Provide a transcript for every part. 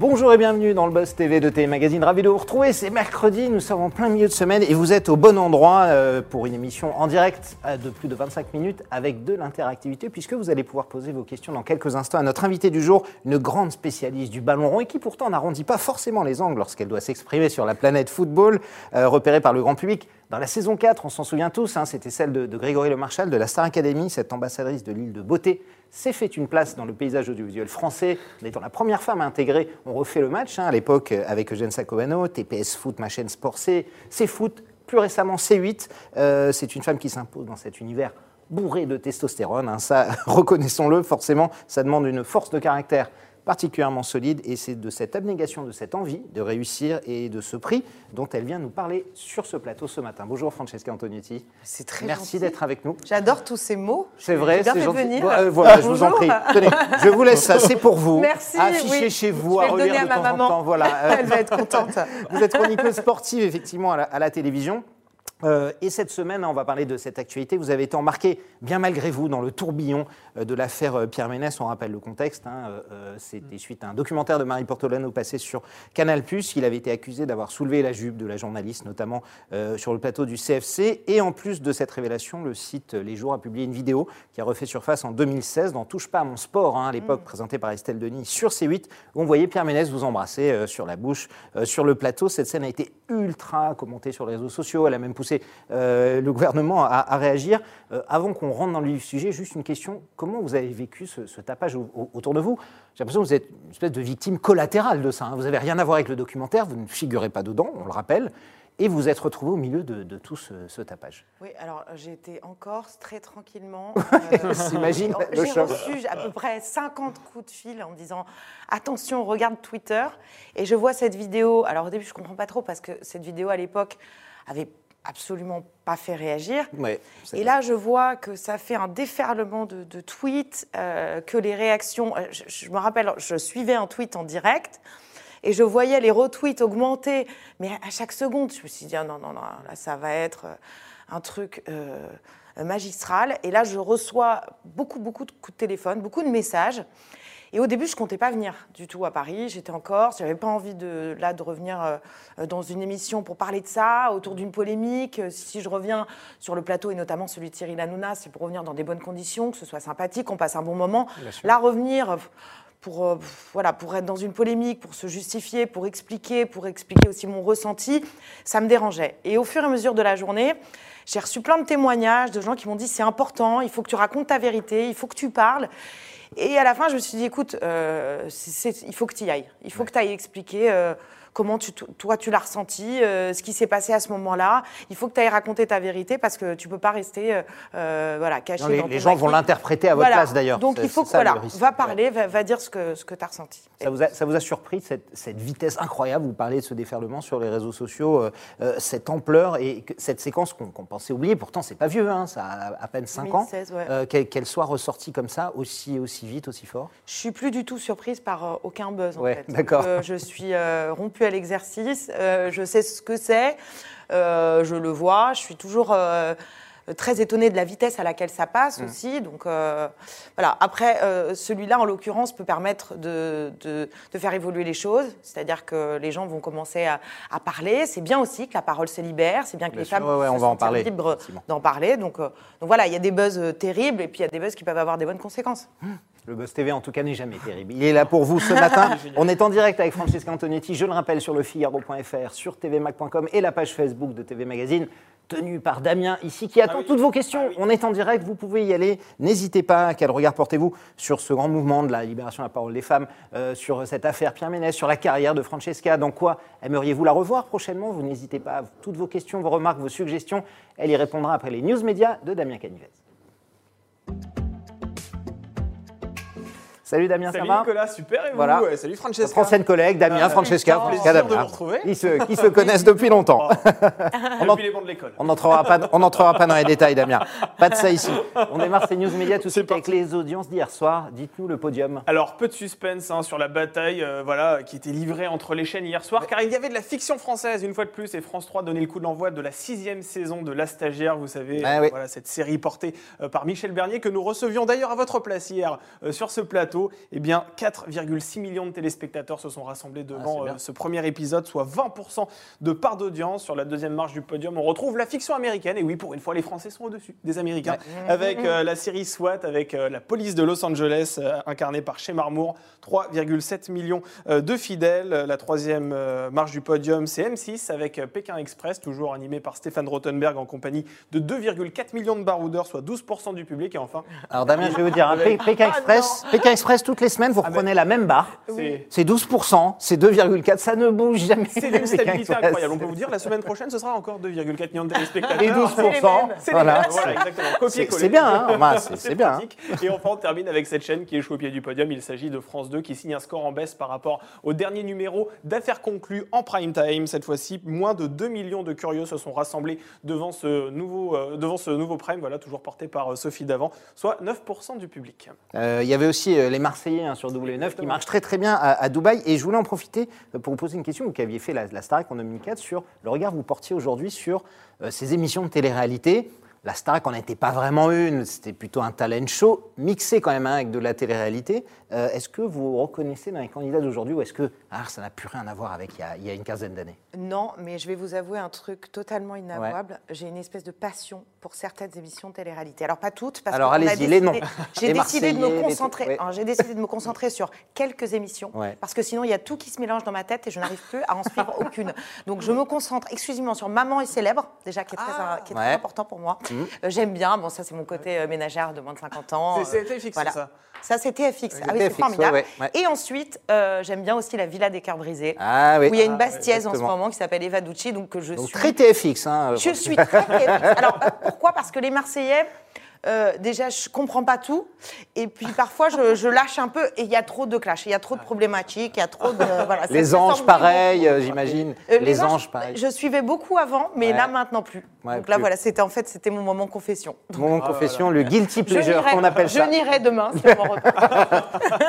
Bonjour et bienvenue dans le Buzz TV de TV Magazine. Ravi de vous retrouver. C'est mercredi, nous sommes en plein milieu de semaine et vous êtes au bon endroit euh, pour une émission en direct euh, de plus de 25 minutes avec de l'interactivité puisque vous allez pouvoir poser vos questions dans quelques instants à notre invité du jour, une grande spécialiste du ballon rond et qui pourtant n'arrondit pas forcément les angles lorsqu'elle doit s'exprimer sur la planète football, euh, repérée par le grand public. Dans la saison 4, on s'en souvient tous, hein, c'était celle de, de Grégory Le Marchal de la Star Academy, cette ambassadrice de l'île de beauté s'est fait une place dans le paysage audiovisuel français, en étant la première femme à intégrer On refait le match, hein, à l'époque avec Eugène Sacovano, TPS Foot, ma chaîne Sport C, C Foot, plus récemment C8. Euh, c'est une femme qui s'impose dans cet univers bourré de testostérone, hein, ça, reconnaissons-le, forcément, ça demande une force de caractère particulièrement solide et c'est de cette abnégation, de cette envie de réussir et de ce prix dont elle vient nous parler sur ce plateau ce matin. Bonjour Francesca Antonietti. C'est très Merci d'être avec nous. J'adore tous ces mots. C'est vrai, c'est gentil. venir. Bon, euh, voilà, je vous en prie. Tenez, je vous laisse ça, c'est pour vous. Merci, oui. chez vous, Je vais à relire de à temps ma en maman. temps. Voilà. Elle va être contente. Vous êtes chroniqueuse sportive, effectivement, à la, à la télévision. Euh, et cette semaine, on va parler de cette actualité. Vous avez été embarqué, bien malgré vous, dans le tourbillon euh, de l'affaire euh, Pierre Ménès. On rappelle le contexte. hein, euh, C'était suite à un documentaire de Marie Portolano passé sur Canal+. Il avait été accusé d'avoir soulevé la jupe de la journaliste, notamment euh, sur le plateau du CFC. Et en plus de cette révélation, le site Les Jours a publié une vidéo qui a refait surface en 2016 dans Touche pas à mon sport, hein, à l'époque présentée par Estelle Denis sur C8, où on voyait Pierre Ménès vous embrasser sur la bouche, sur le plateau. Cette scène a été ultra commentée sur les réseaux sociaux. Elle a même poussé euh, le gouvernement à, à réagir. Euh, avant qu'on rentre dans le sujet, juste une question. Comment vous avez vécu ce, ce tapage au- au- autour de vous? J'ai l'impression que vous êtes une espèce de victime collatérale de ça. hein. Vous n'avez rien à voir avec le documentaire, vous ne figurez pas dedans, on le rappelle. Et vous êtes retrouvé au milieu de, de tout ce, ce tapage. Oui, alors j'ai été en Corse très tranquillement. On s'imagine le J'ai reçu à peu près 50 coups de fil en me disant attention, regarde Twitter. Et je vois cette vidéo. Alors au début, je comprends pas trop parce que cette vidéo à l'époque avait absolument pas fait réagir. Ouais, Et là, je vois que ça fait un déferlement de, de tweets, euh, que les réactions. euh, Je, je me rappelle, je suivais un tweet en direct et je voyais les retweets augmenter, mais à chaque seconde, je me suis dit ah non, non, non, là, ça va être euh, un truc euh, magistral. Et là, je reçois beaucoup, beaucoup de coups de téléphone, beaucoup de messages. Et au début, je comptais pas venir du tout à Paris. J'étais en Corse. J'avais pas envie de là de revenir euh, dans une émission pour parler de ça, autour d'une polémique. Euh, Si je reviens sur le plateau et notamment celui de Cyril Hanouna, c'est pour revenir dans des bonnes conditions, que ce soit sympathique, qu'on passe un bon moment. Là, revenir. euh, Pour, euh, voilà, pour être dans une polémique, pour se justifier, pour expliquer, pour expliquer aussi mon ressenti, ça me dérangeait. Et au fur et à mesure de la journée, j'ai reçu plein de témoignages de gens qui m'ont dit c'est important, il faut que tu racontes ta vérité, il faut que tu parles. Et à la fin, je me suis dit, écoute, euh, il faut que tu y ailles. Il faut que tu ailles expliquer euh, comment tu, toi tu l'as ressenti, euh, ce qui s'est passé à ce moment-là. Il faut que tu ailles raconter ta vérité parce que tu peux pas rester euh, euh, voilà, caché Non, les, dans les gens vont l'interpréter à votre Voilà. place d'ailleurs. Donc il faut que ça, voilà, va parler, va, va dire ce que, ce que tu as ressenti. Ça vous, a, ça vous a surpris cette, cette vitesse incroyable Vous parlez de ce déferlement sur les réseaux sociaux, euh, cette ampleur et que- cette séquence qu'on pensait oublier. Pourtant, c'est pas vieux, hein, ça a à peine 5 ans. 2016, ouais. Qu'elle soit ressortie comme ça, aussi, aussi vite, aussi fort? Je suis plus du tout surprise par aucun buzz en Ouais, fait. d'accord. Je suis euh, à l'exercice, euh, je sais ce que c'est, euh, je le vois, je suis toujours euh, très étonnée de la vitesse à laquelle ça Mm. passe aussi. Donc euh, voilà. Après, euh, celui-là en l'occurrence peut permettre de, de- de faire évoluer les choses, c'est-à-dire que les gens vont commencer à, à parler. C'est bien aussi que la parole se libère, c'est bien que Bien les sûr, femmes ouais, ouais, on se va en sentent parler, libres d'en parler. Donc, euh, donc voilà, il y a des buzz terribles et puis il y a des buzz qui peuvent avoir des bonnes conséquences. Le Buzz TV, en tout cas, n'est jamais terrible. Il est là pour vous ce matin. On est en direct avec Francesca Antonetti, je le rappelle, sur le Figaro.fr, sur tvmac.com et la page Facebook de TV Magazine, tenue par Damien ici, qui attend toutes vos questions. On est en direct, vous pouvez y aller. N'hésitez pas. Quel regard portez-vous sur ce grand mouvement de la libération de la parole des femmes, euh, sur cette affaire Pierre Ménès, sur la carrière de Francesca? Dans quoi aimeriez-vous la revoir prochainement? Vous n'hésitez pas. Toutes vos questions, vos remarques, vos suggestions, elle y répondra après les news médias de Damien Canivez. Salut Damien, Salut ça va Nicolas, super et vous Voilà. Ouais, Salut Francesca. Ancienne collègue, Damien, Ah, Francesca, Francesca, de vous retrouver. qui se, qui se connaissent depuis longtemps. On en- Depuis les bancs de l'école. On n'entrera pas, on pas dans les détails, Damien. Pas de ça ici. On démarre ces news médias tout de suite avec les audiences d'hier soir. Dites-nous le podium. Alors, peu de suspense hein, sur la bataille euh, voilà, qui était livrée entre les chaînes hier soir, car il y avait de la fiction française une fois de plus, et France 3 donnait le coup d'envoi de la sixième saison de La Stagiaire, vous savez, Ah oui. voilà, cette série portée euh, par Michel Bernier, que nous recevions d'ailleurs à votre place hier euh, sur ce plateau. Plateau, eh bien 4,6 millions de téléspectateurs se sont rassemblés Ah, devant euh, ce premier épisode, soit 20% de part d'audience. Sur la deuxième marche du podium, on retrouve la fiction américaine. Et oui, pour une fois, les Français sont au-dessus des Américains. Avec euh, la série SWAT, avec euh, la police de Los Angeles, euh, incarnée par Shemar Moore, 3,7 millions euh, de fidèles. La troisième euh, marche du podium, c'est M6, avec euh, Pékin Express, toujours animé par Stéphane Rothenberg, en compagnie de 2,4 millions de baroudeurs, soit 12% du public. Et enfin, Alors Damien, je vais vous dire, hein, Pékin Express, Pékin Express, toutes les semaines, vous reprenez la même barre. c'est... C'est 12%, c'est 2,4, ça ne bouge jamais. C'est Pékin stabilité incroyable. On peut vous dire, la semaine prochaine, ce sera encore 2,4 millions de téléspectateurs. Et 12%, C'est voilà. voilà, exactement. C'est Copier-coller. c'est bien, hein, c'est bien. hein. pratique. Et enfin, on termine avec cette chaîne qui est au pied du podium. Il s'agit de France 2 qui signe un score en baisse par rapport au dernier numéro d'affaires conclues en prime time. Cette fois-ci, moins de 2 millions de curieux se sont rassemblés devant ce nouveau, euh, devant ce nouveau prime, voilà, toujours porté par euh, Sophie Davant, soit 9% du public. Euh, Il y avait aussi euh, les Marseillais hein, sur W9 qui marchent très très bien à, à Dubaï. Et je voulais en profiter euh, pour vous poser une question. Vous qui aviez fait la, la Starac en 2004 sur le regard que vous portiez aujourd'hui sur euh, ces émissions de télé-réalité. La Starac n'en était pas vraiment une, c'était plutôt un talent show mixé quand même hein, avec de la télé-réalité. Euh, est-ce que vous reconnaissez dans les candidats d'aujourd'hui ou est-ce que ah, ça n'a plus rien à voir avec il y a, il y a une quinzaine d'années? Non, mais je vais vous avouer un truc totalement inavouable. J'ai une espèce de passion pour certaines émissions de télé-réalité. Alors pas toutes, parce Alors, a allez-y, les noms. J'ai décidé de me concentrer. trucs, ouais. J'ai décidé de me concentrer sur quelques émissions, Ouais. parce que sinon il y a tout qui se mélange dans ma tête et je n'arrive plus à en suivre aucune. Donc je me concentre exclusivement sur Maman est célèbre, déjà qui est très, Ah. qui est Ouais. très important pour moi. Mhm. Euh, J'aime bien. Bon, ça c'est mon côté euh, ménagère de moins de 50 ans. C'est- Euh, voilà. ça. Ça c'est TFX. Ah oui, c'est formidable. ouais, ouais, ouais. Et ensuite, euh, j'aime bien aussi la Villa des cœurs brisés. Ah oui. Où il y a une Ah, bastiaise en ce moment qui s'appelle Eva Ducci, donc que je Donc suis. très TFX. Hein, Je suis très TFX. Alors euh, pourquoi? Parce que les Marseillais, euh, déjà, je comprends pas tout. Et puis parfois, je, je lâche un peu et il y a trop de clash, il y a trop de problématiques, il y a trop de. Voilà, Les anges, pareil, euh, j'imagine. Euh, les, anges, pareil. Je suivais beaucoup avant, mais Ouais. là maintenant plus. Ouais, donc là, plus. voilà, c'était en fait, c'était mon moment confession. Mon confession, le guilty pleasure qu'on appelle ça. Je n'irai demain. si on m'en reprend.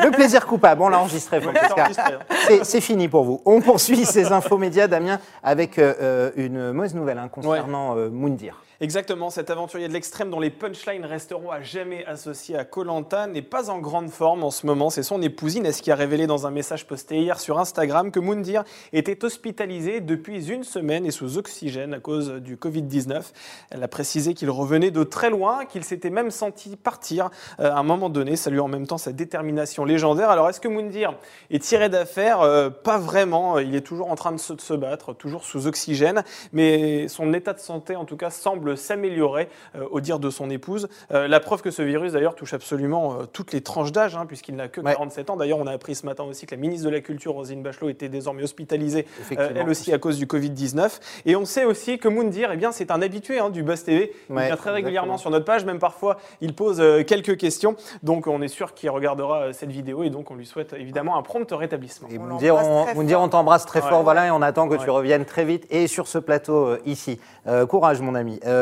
Le plaisir coupable, on l'a enregistré, Ouais, c'est hein. C'est- C'est fini pour vous. On poursuit ces infos médias, Damien, avec euh, euh, une mauvaise nouvelle hein, concernant euh, Moundir. Exactement, cet aventurier de l'extrême dont les punchlines resteront à jamais associés à Colanta n'est pas en grande forme en ce moment. C'est son épouse Inès qui a révélé dans un message posté hier sur Instagram que Moundir était hospitalisé depuis une semaine et sous oxygène à cause du Covid-19. Elle a précisé qu'il revenait de très loin, qu'il s'était même senti partir euh, à un moment donné, saluant en même temps sa détermination légendaire. Alors est-ce que Moundir est tiré d'affaire? Euh, Pas vraiment, il est toujours en train de se, de se battre, toujours sous oxygène, mais son état de santé en tout cas semble s'améliorer euh, au dire de son épouse. Euh, la preuve que ce virus d'ailleurs touche absolument euh, toutes les tranches d'âge, hein, puisqu'il n'a que Ouais. 47 ans. D'ailleurs, on a appris ce matin aussi que la ministre de la Culture, Roselyne Bachelot, était désormais hospitalisée, euh, elle aussi à cause du Covid-19. Et on sait aussi que Moundir, eh bien, c'est un habitué hein, du Buzz TV. Il Ouais, vient très régulièrement exactement. sur notre page, même parfois il pose euh, quelques questions. Donc on est sûr qu'il regardera euh, cette vidéo et donc on lui souhaite évidemment un prompt rétablissement. Et On Moundir, on, très fort. t'embrasse très Ouais. fort, voilà, et on attend que tu reviennes très vite et sur ce plateau euh, ici. Euh, courage, mon ami. Euh,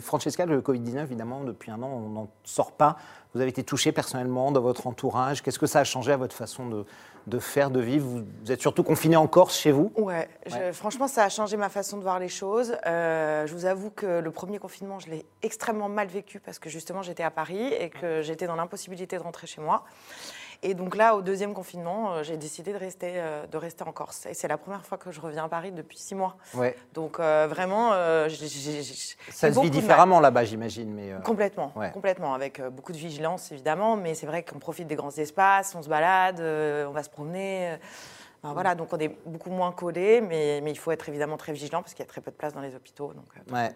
Francesca, le Covid-19, évidemment, depuis un an, on n'en sort pas. Vous avez été touché personnellement dans votre entourage. Qu'est-ce que ça a changé à votre façon de, de faire, de vivre? Vous, êtes surtout confiné en Corse chez vous? Ouais, je- Ouais. franchement, ça a changé ma façon de voir les choses. Euh, je vous avoue que le premier confinement, je l'ai extrêmement mal vécu parce que justement, j'étais à Paris et que j'étais dans l'impossibilité de rentrer chez moi. Et donc là, au deuxième confinement, euh, j'ai décidé de rester, euh, de rester en Corse. Et c'est la première fois que je reviens à Paris depuis six mois. ouais. Donc euh, vraiment, euh, Ça se vit différemment là-bas, j'imagine. Mais euh, Complètement, Ouais. complètement, avec beaucoup de vigilance évidemment, mais c'est vrai qu'on profite des grands espaces, on se balade, on va se promener. voilà, donc on est beaucoup moins collés, mais, mais il faut être évidemment très vigilant parce qu'il y a très peu de place dans les hôpitaux. Donc, Ouais,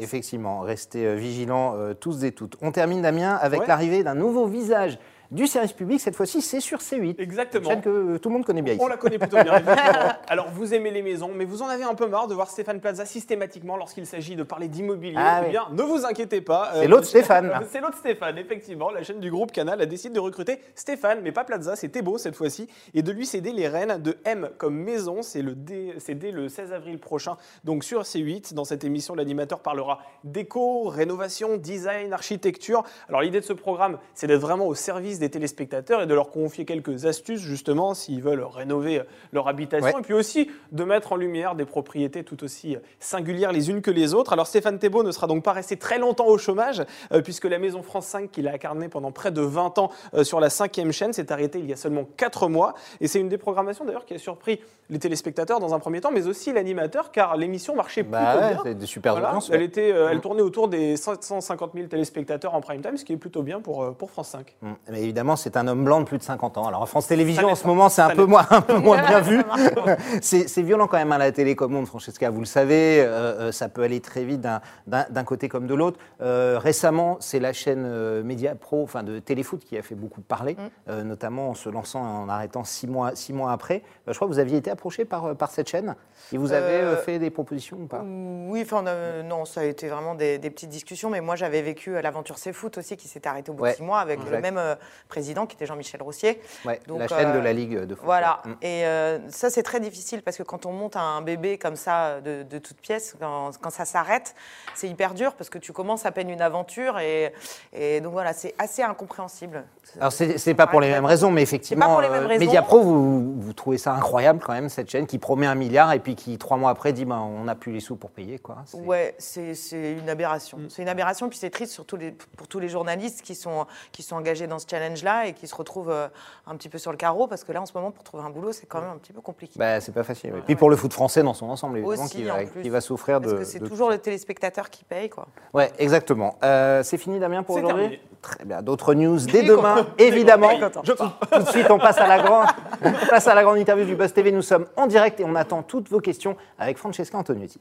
effectivement, restez vigilants euh, tous et toutes. On termine, Damien, avec Ouais. l'arrivée d'un nouveau visage du service public. Cette fois-ci, c'est sur C8. Exactement. Chaîne que euh, tout le monde connaît bien ici. On la connaît plutôt bien, effectivement. Alors, vous aimez les maisons, mais vous en avez un peu marre de voir Stéphane Plaza systématiquement lorsqu'il s'agit de parler d'immobilier. Ah eh oui. bien, ne vous inquiétez pas. C'est euh, l'autre Stéphane. C'est l'autre Stéphane, effectivement. La chaîne du groupe Canal a décidé de recruter Stéphane, mais pas Plaza, c'est Thébault cette fois-ci, et de lui céder les rênes de M comme maison. C'est dé- c'est dès le 16 avril prochain, donc sur C8. Dans cette émission, l'animateur parlera déco, rénovation, design, architecture. Alors, l'idée de ce programme, c'est d'être vraiment au service service des téléspectateurs et de leur confier quelques astuces, justement, s'ils veulent rénover leur habitation. Ouais. Et puis aussi de mettre en lumière des propriétés tout aussi singulières les unes que les autres. Alors Stéphane Thébault ne sera donc pas resté très longtemps au chômage, euh, puisque la Maison France 5, qu'il a incarné pendant près de 20 ans euh, sur la cinquième chaîne, s'est arrêtée il y a seulement 4 mois. Et c'est une des programmations d'ailleurs qui a surpris les téléspectateurs dans un premier temps, mais aussi l'animateur, car l'émission marchait Bah plutôt ouais, bien. c'est des super Voilà, audiences. elle, était, euh, elle Mm. tournait autour des 750 000 téléspectateurs en prime time, ce qui est plutôt bien pour, euh, pour France 5. Mm. Mais évidemment, c'est un homme blanc de plus de 50 ans. Alors, en France Télévisions, en ce moment, c'est un peu moins, un peu moins bien vu. c'est violent quand même à la télécommande, Francesca, vous le savez. euh, euh, ça peut aller très vite d'un- côté comme de l'autre. Euh, récemment, c'est la chaîne euh, Média Pro, enfin de Téléfoot, qui a fait beaucoup parler, euh, notamment en se lançant et en arrêtant six mois, six mois après. Je crois que vous aviez été approché par, par cette chaîne et vous avez fait des propositions ou pas? Oui, enfin, non, ça a été vraiment des, des petites discussions, mais moi j'avais vécu l'aventure C'est Foot aussi, qui s'était arrêtée au bout Ouais, de six mois avec exact. le même président qui était Jean-Michel Rossier. Ouais, donc, La chaîne euh, de la Ligue de foot. Voilà, Mm. et euh, ça c'est très difficile parce que quand on monte un bébé comme ça de, de toutes pièces, quand, quand ça s'arrête, c'est hyper dur parce que tu commences à peine une aventure et, et donc voilà, c'est assez incompréhensible. Alors, c'est pas pour les mêmes raisons, mais effectivement, pour les mêmes raisons. Mediapro, vous, vous trouvez ça incroyable quand même, cette chaîne qui promet un milliard et puis qui, trois mois après, dit ben, on n'a plus les sous pour payer. Quoi. C'est- Ouais, c'est une aberration. C'est une aberration, puis c'est triste sur tous les- pour tous les journalistes qui sont, qui sont engagés dans ce challenge-là et qui se retrouvent euh, un petit peu sur le carreau, parce que là, en ce moment, pour trouver un boulot, c'est quand même un petit peu compliqué. Bah, c'est pas facile. oui. Puis pour le foot français dans son ensemble, évidemment, Aussi, qui, va, qui va souffrir de. parce que c'est de- toujours le téléspectateur qui paye, quoi. Ouais, exactement. Euh, c'est fini, Damien, pour aujourd'hui. Très bien. D'autres news dès demain, évidemment. Je pars. Tout de suite, on passe à la grande, on passe à la grande interview du Buzz TV. Nous sommes en direct et on attend toutes vos questions avec Francesca Antonucci.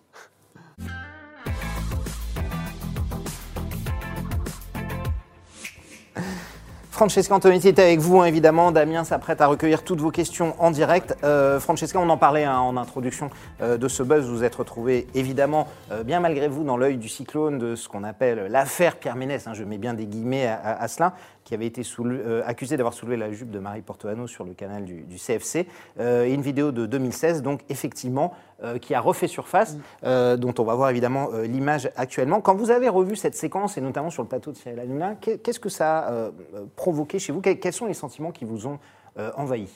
Francesca Antonetti est avec vous, hein, évidemment. Damien s'apprête à recueillir toutes vos questions en direct. Euh, Francesca, on en parlait hein, en introduction euh, de ce buzz. Vous êtes retrouvé, évidemment, euh, bien malgré vous, dans l'œil du cyclone de ce qu'on appelle l'affaire Pierre Ménès. hein, je mets bien des guillemets à- à cela, qui avait été soulevé- euh, accusé d'avoir soulevé la jupe de Marie Portoano sur le canal du, du CFC. Euh, et une vidéo de 2016, donc effectivement, euh, qui a refait surface, euh, dont on va voir évidemment euh, l'image actuellement. Quand vous avez revu cette séquence, et notamment sur le plateau de Cyril Hanouna, qu'est- qu'est-ce que ça a euh, euh, provoqué chez vous? Quels sont les sentiments qui vous ont euh, envahi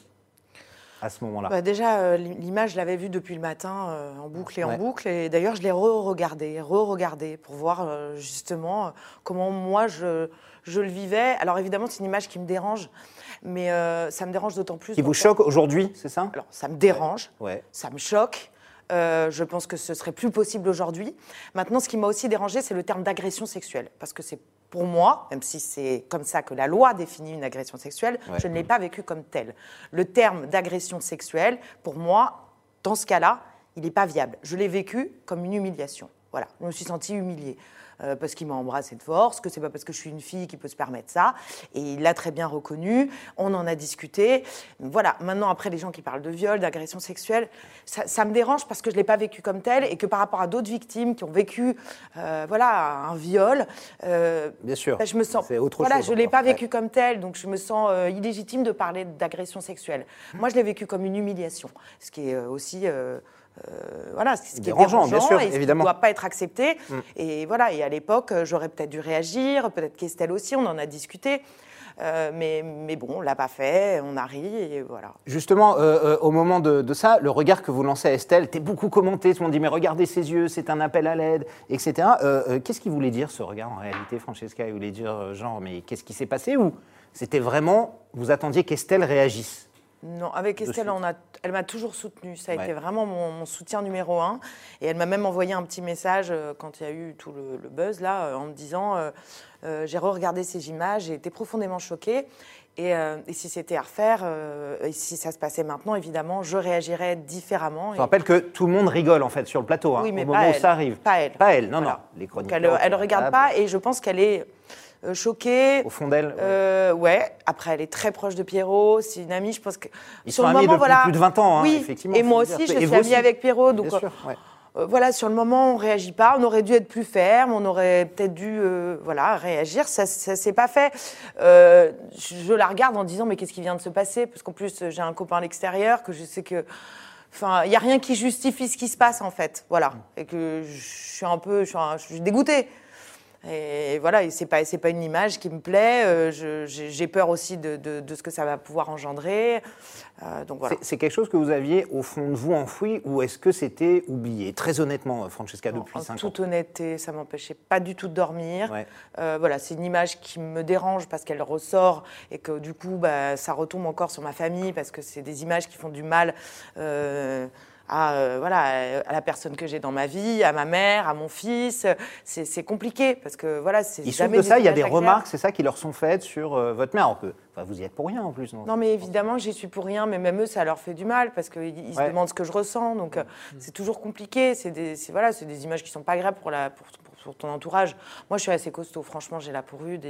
à ce moment-là? Bah, déjà, euh, l'image, je l'avais vue depuis le matin, euh, en boucle et Ouais. en boucle. Et d'ailleurs, je l'ai re-regardée, re-regardée pour voir euh, justement euh, comment moi je, je le vivais. Alors évidemment, c'est une image qui me dérange, mais euh, ça me dérange d'autant plus. Qui vous choque aujourd'hui, c'est ça? Alors, ça me dérange, Ouais. ça me choque. Euh, je pense que ce serait plus possible aujourd'hui. Maintenant, ce qui m'a aussi dérangé, c'est le terme d'agression sexuelle. Parce que c'est pour moi, même si c'est comme ça que la loi définit une agression sexuelle, Ouais. je ne l'ai pas vécu comme tel. Le terme d'agression sexuelle, pour moi, dans ce cas-là, il n'est pas viable. Je l'ai vécu comme une humiliation. Voilà, je me suis sentie humiliée. Euh, parce qu'il m'a embrassé de force, que c'est pas parce que je suis une fille qui peut se permettre ça. Et il l'a très bien reconnu. On en a discuté. Voilà. Maintenant, après, les gens qui parlent de viol, d'agression sexuelle, ça, ça me dérange parce que je l'ai pas vécu comme tel et que par rapport à d'autres victimes qui ont vécu, euh, voilà, un viol, euh, Bien sûr. bah, je me sens. C'est autre voilà, chose je l'ai encore. pas Ouais. vécu comme tel, donc je me sens illégitime de parler d'agression sexuelle. Moi, je l'ai vécu comme une humiliation, ce qui est aussi. Euh, voilà, ce qui est Dérangeant, bien sûr, et ce évidemment. ne doit pas être accepté. Et voilà, et à l'époque, j'aurais peut-être dû réagir, peut-être qu'Estelle aussi, on en a discuté. Euh, mais, mais bon, on l'a pas fait, on a ri, et voilà. Justement, euh, euh, au moment de, de ça, le regard que vous lancez à Estelle était beaucoup commenté. Tout le monde dit Mais regardez ses yeux, c'est un appel à l'aide, etc. Qu'est-ce qu'il voulait dire ce regard en réalité, Francesca? Il voulait dire, genre, mais qu'est-ce qui s'est passé? Ou c'était vraiment, vous attendiez qu'Estelle réagisse? Non, avec Estelle, suite. on a, elle m'a toujours soutenue. Ça a Ouais. été vraiment mon, mon soutien numéro un. Et elle m'a même envoyé un petit message euh, quand il y a eu tout le, le buzz là, euh, en me disant euh, j'ai re-regardé ces images, j'ai été profondément choquée. Et, et si c'était à refaire, et si ça se passait maintenant, évidemment, je réagirais différemment. Je Et- rappelle que tout le monde rigole en fait sur le plateau hein, Oui, mais au moment où elle. ça arrive. Pas elle. Pas elle, non, Voilà. non. Les Donc chroniqueurs elle ne regarde pas, et je pense qu'elle est euh, choquée. Au fond d'elle. ouais. Euh, ouais. Après, elle est très proche de Pierrot. C'est une amie, je pense que. Ils sur sont le amis moment, depuis voilà. plus de 20 ans, hein, oui. effectivement, Et moi le dire. aussi, je suis amie aussi. avec Pierrot. Donc, Bien sûr, ouais. euh, voilà, sur le moment, on réagit pas. On aurait dû être plus ferme. On aurait peut-être dû, euh, voilà, réagir. Ça, ça s'est pas fait. Euh, je, je la regarde en disant, mais qu'est-ce qui vient de se passer? Parce qu'en plus, j'ai un copain à l'extérieur que je sais que. Enfin, il n'y a rien qui justifie ce qui se passe, en fait. Voilà. Et que je suis un peu. Je suis, un- je suis dégoûtée. Et voilà, et c'est pas, c'est pas une image qui me plaît. euh, j'ai peur aussi de, de- de ce que ça va pouvoir engendrer. Euh, donc voilà. C'est- quelque chose que vous aviez au fond de vous enfoui ou est-ce que c'était oublié? Très honnêtement, euh, Francesca, Non, depuis en 5 ans. toute honnêteté, ça m'empêchait pas du tout de dormir. Ouais. Euh, voilà, c'est une image qui me dérange parce qu'elle ressort et que du coup, bah, ça retombe encore sur ma famille parce que c'est des images qui font du mal. À, euh, voilà, à la personne que j'ai dans ma vie, à ma mère, à mon fils. C'est compliqué parce que voilà, c'est jamais de ça, il y a des remarques, c'est ça, qui leur sont faites sur euh, votre mère. Enfin, vous y êtes pour rien en plus. Non, Non, mais évidemment, j'y suis pour rien, mais même eux, ça leur fait du mal parce qu'ils ils se demandent ce que je ressens. Donc, euh, c'est toujours compliqué. C'est des, voilà, c'est des images qui sont pas agréables pour, la, pour, pour- pour ton entourage. Moi, je suis assez costaud. Franchement, j'ai la peau rude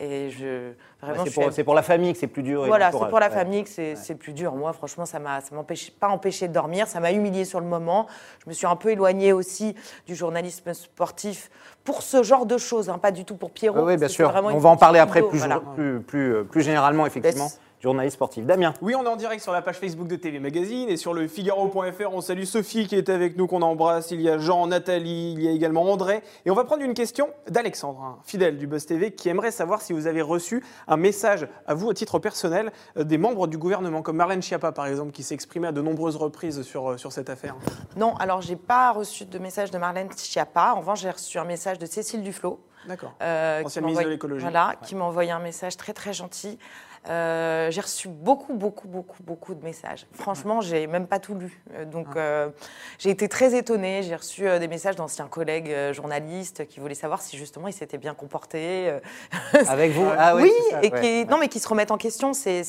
et, je. Vraiment, c'est pour, suis- c'est pour la famille que c'est plus dur. voilà, c'est pour la Ouais. famille que c'est c'est plus dur. Moi, franchement, ça m'a ça m'empêche pas empêché de dormir. Ça m'a humilié sur le moment. Je me suis un peu éloignée aussi du journalisme sportif pour ce genre de choses, hein, pas du tout pour Pierrot. Oui, bien sûr. On va en parler après plus, voilà. plus, plus, euh, plus généralement, effectivement. Journaliste sportif. Damien. Oui, on est en direct sur la page Facebook de TV Magazine et sur le Figaro.fr. On salue Sophie qui est avec nous, qu'on embrasse. Il y a Jean, Nathalie, il y a également André. Et on va prendre une question d'Alexandre, un fidèle du Buzz TV, qui aimerait savoir si vous avez reçu un message à vous, à titre personnel, euh, des membres du gouvernement, comme Marlène Schiappa par exemple, qui s'est exprimée à de nombreuses reprises sur, euh, sur cette affaire. Non, alors j'ai pas reçu de message de Marlène Schiappa. En revanche, j'ai reçu un message de Cécile Duflot. D'accord. euh, Ancienne ministre de l'écologie. Voilà, qui m'a envoyé un message très très gentil. Euh, j'ai reçu beaucoup, beaucoup, beaucoup, beaucoup de messages. Franchement, j'ai même pas tout lu. Euh, Donc, euh, j'ai été très étonnée. J'ai reçu euh, des messages d'anciens collègues journalistes qui voulaient savoir si justement ils s'étaient bien comportés. Avec vous? Ah oui, c'est ça, et ouais. qui, non, mais qui se remettent en question, c'est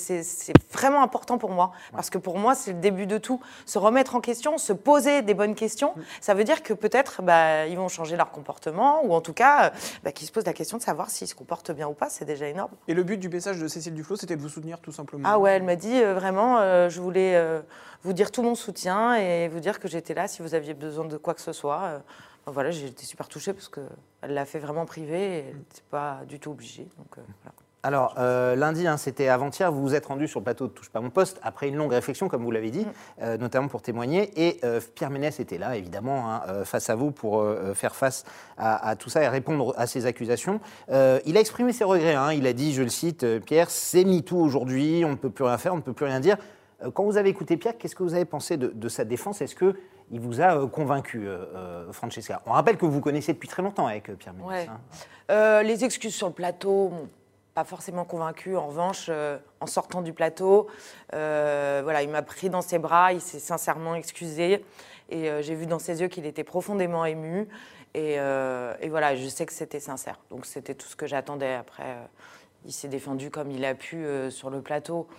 vraiment important pour moi. Parce que pour moi, c'est le début de tout. Se remettre en question, se poser des bonnes questions, Mm. ça veut dire que peut-être bah, ils vont changer leur comportement, ou en tout cas, bah, qu'ils se posent la question de savoir s'ils se comportent bien ou pas, c'est déjà énorme. Et le but du message de Cécile Duflot, c'était de vous soutenir tout simplement. Ah ouais, elle m'a dit euh, vraiment, euh, je voulais euh, vous dire tout mon soutien et vous dire que j'étais là si vous aviez besoin de quoi que ce soit. Voilà, j'ai été super touchée parce qu'elle l'a fait vraiment privé et elle n'était pas du tout obligée. Donc, voilà. Alors, euh, lundi, hein, c'était avant-hier, vous vous êtes rendu sur le plateau de Touche pas mon poste après une longue réflexion, comme vous l'avez dit, euh, notamment pour témoigner. Et euh, Pierre Ménès était là, évidemment, hein, face à vous pour faire face à, à tout ça et répondre à ces accusations. Il a exprimé ses regrets. hein. il a dit, je le cite, Pierre, c'est MeToo aujourd'hui, on ne peut plus rien faire, on ne peut plus rien dire. Quand vous avez écouté Pierre, qu'est-ce que vous avez pensé de, de sa défense? Est-ce que il vous a convaincu, euh, Francesca? On rappelle que vous connaissez depuis très longtemps avec Pierre Ménès. Ouais. hein. Euh, les excuses sur le plateau pas forcément convaincu. En revanche, euh, en sortant du plateau, euh, voilà, il m'a pris dans ses bras, il s'est sincèrement excusé. Et euh, j'ai vu dans ses yeux qu'il était profondément ému. Et, et voilà, je sais que c'était sincère. Donc c'était tout ce que j'attendais. Après, il s'est défendu comme il a pu sur le plateau.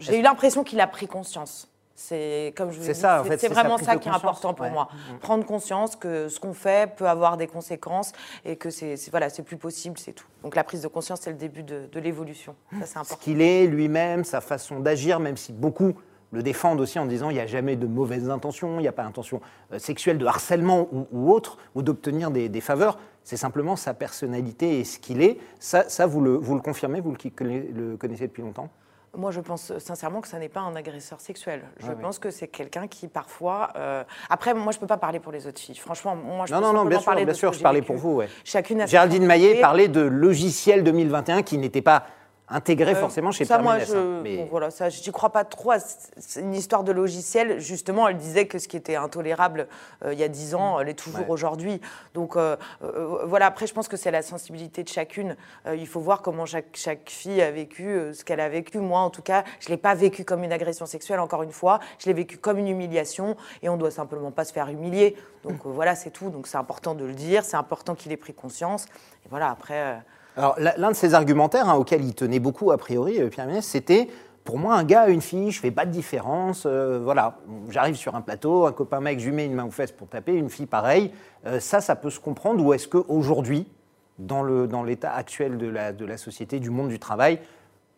J'ai eu l'impression qu'il a pris conscience. C'est comme je vous C'est ça, en fait, vraiment ça qui est important pour Ouais. moi. Prendre conscience que ce qu'on fait peut avoir des conséquences et que c'est c'est- voilà, c'est plus possible, c'est tout. Donc la prise de conscience, c'est le début de, de l'évolution. Ça, c'est ce important. qu'il est lui-même, sa façon d'agir, même si beaucoup le défendent aussi en disant il n'y a jamais de mauvaises intentions, il n'y a pas d'intention euh, sexuelle, de harcèlement ou, ou autre, ou d'obtenir des, des faveurs. C'est simplement sa personnalité et ce qu'il est. Ça, ça vous, le, vous le confirmez, vous le, le connaissez depuis longtemps? Moi, je pense sincèrement que ça n'est pas un agresseur sexuel. Je Ah oui. pense que c'est quelqu'un qui, parfois... euh, Après, moi, je ne peux pas parler pour les autres filles. Franchement, moi, je Non, peux non, non, bien sûr, bien sûr, je parlais pour vous. Ouais. Chacune a Géraldine Maillet parlait de logiciel 2021 qui n'était pas intégré Euh, forcément chez ça, Pierre moi, Ménès, je, hein, mais- bon, voilà, ça, je n'y crois pas trop. C'est une histoire de logiciel. Justement, elle disait que ce qui était intolérable euh, il y a dix ans, elle est toujours Ouais. aujourd'hui. Donc, euh, euh, voilà. Après, je pense que c'est la sensibilité de chacune. Il faut voir comment chaque, chaque fille a vécu ce qu'elle a vécu. Moi, en tout cas, je l'ai pas vécu comme une agression sexuelle. Encore une fois, je l'ai vécu comme une humiliation. Et on doit simplement pas se faire humilier. Donc euh, voilà, c'est tout. Donc c'est important de le dire. C'est important qu'il ait pris conscience. Et voilà. Après. Alors, l'un de ses argumentaires, hein, auquel il tenait beaucoup a priori, euh, Pierre Ménès, c'était pour moi, un gars, une fille, je fais pas de différence. euh, voilà, j'arrive sur un plateau, un copain mec, je mets une main aux fesses pour taper, une fille pareil. Euh, ça, ça peut se comprendre. Ou est-ce qu'aujourd'hui, dans l'état actuel de la, de la société, du monde du travail,